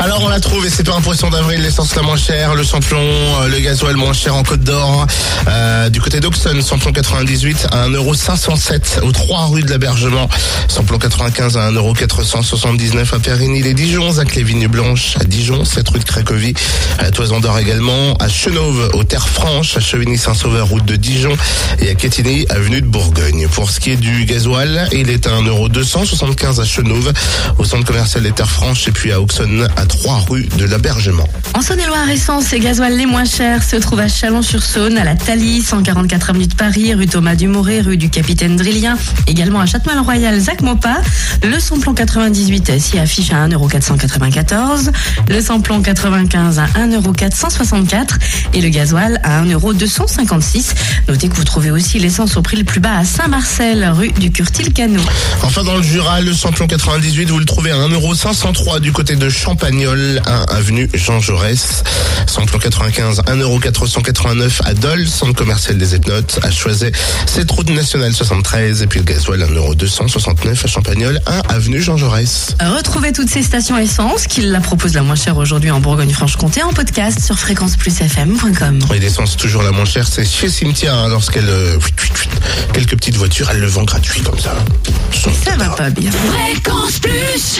Alors on l'a trouvé, c'est pas un poisson d'avril, l'essence la moins chère, le samplon, euh, le gasoil moins cher en Côte d'Or. Euh, du côté d'Auxonne, samplon 98 à 1,507€ aux 3 rue de l'Abergement. Samplon 95 à 1,479€ à Périgny les Dijon, à Clévigne Blanche à Dijon, 7 rue de Cracovie, à Toison d'Or également, à Chenauve, aux Terres Franches, à Chevigny-Saint-Sauveur, route de Dijon et à Quetigny, avenue de Bourgogne. Pour ce qui est du gasoil, il est à 1,275€ à Chenauve, au centre commercial des Terres Franches et puis à Auxonne, à 3 rue de l'Abergement. En Saône-et-Loire, essence et gasoil les moins chers se trouvent à Chalon-sur-Saône, à la Thalie, 144 avenue de Paris, rue Thomas Dumoré, rue du Capitaine Drillien, également à Châtenois-le-Royal, Zac Mopa. Le samplon 98 s'y affiche à 1,494€, le samplon 95 à 1,464€ et le gasoil à 1,256€. Notez que vous trouvez aussi l'essence au prix le plus bas à Saint-Marcel, rue du Curtil-Canot. Enfin, dans le Jura, le samplon 98, vous le trouvez à 1,503€ du côté de Champagnol, 1 avenue Jean Jaurès. Samplon 95, 1,489€ à Dole, centre commercial des Ethnotes, à Choiset, cette route nationale 73, et puis le gasoil 1,269€ à Champagnol, 1 avenue Jean Jaurès. Retrouvez toutes ces stations essence qui la proposent la moins chère aujourd'hui en Bourgogne-Franche-Comté en podcast sur fréquenceplusfm.com. Et l'essence toujours la moins chère, c'est chez Cimetière, hein, lorsqu'elle, euh, quelques petites voitures, elle le vend gratuit comme ça. Ça va pas bien. Fréquence Plus